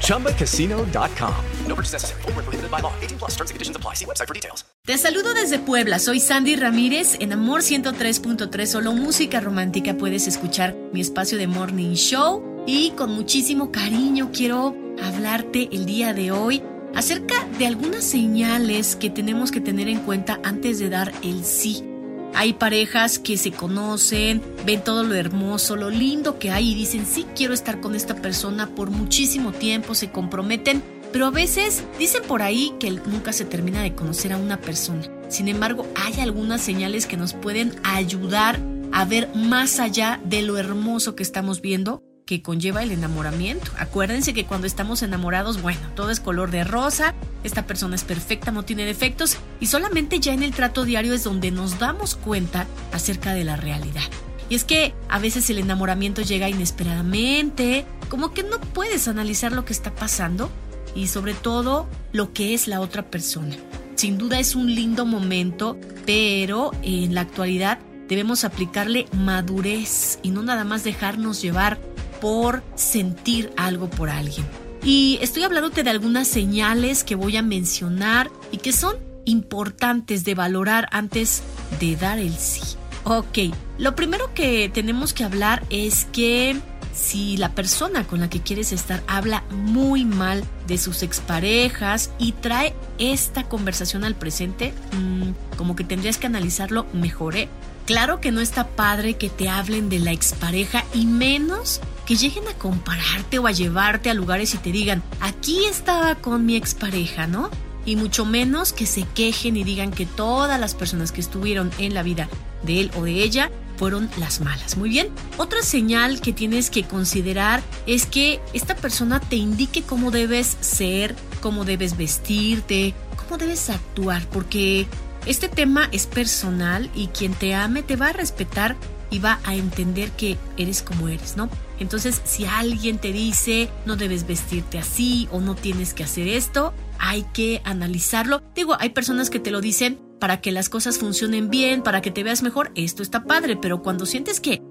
ChumbaCasino.com. No purchase necessary. Full prohibited by law. 18 plus terms and conditions apply. See website for details. Te saludo desde Puebla. Soy Sandy Ramírez. En Amor 103.3, solo música romántica puedes escuchar mi espacio de Morning Show. Y con muchísimo cariño quiero hablarte el día de hoy acerca de algunas señales que tenemos que tener en cuenta antes de dar el sí. Hay parejas que se conocen, ven todo lo hermoso, lo lindo que hay y dicen, sí, quiero estar con esta persona por muchísimo tiempo, se comprometen, pero a veces dicen por ahí que nunca se termina de conocer a una persona. Sin embargo, hay algunas señales que nos pueden ayudar a ver más allá de lo hermoso que estamos viendo que conlleva el enamoramiento. Acuérdense que cuando estamos enamorados, bueno, todo es color de rosa, esta persona es perfecta, no tiene defectos y solamente ya en el trato diario es donde nos damos cuenta acerca de la realidad. Y es que a veces el enamoramiento llega inesperadamente, como que no puedes analizar lo que está pasando y sobre todo lo que es la otra persona. Sin duda es un lindo momento, pero en la actualidad debemos aplicarle madurez y no nada más dejarnos llevar por sentir algo por alguien. Y estoy hablándote de algunas señales que voy a mencionar y que son importantes de valorar antes de dar el sí. Ok, lo primero que tenemos que hablar es que si la persona con la que quieres estar habla muy mal de sus exparejas y trae esta conversación al presente, mm, como que tendrías que analizarlo mejor. ¿eh? Claro que no está padre que te hablen de la expareja y menos que lleguen a compararte o a llevarte a lugares y te digan, aquí estaba con mi expareja, ¿no? Y mucho menos que se quejen y digan que todas las personas que estuvieron en la vida de él o de ella fueron las malas. Muy bien. Otra señal que tienes que considerar es que esta persona te indique cómo debes ser, cómo debes vestirte, cómo debes actuar, porque este tema es personal y quien te ame te va a respetar y va a entender que eres como eres, ¿no? Entonces, si alguien te dice no debes vestirte así o no tienes que hacer esto, hay que analizarlo. Digo, hay personas que te lo dicen para que las cosas funcionen bien, para que te veas mejor, esto está padre, pero cuando sientes que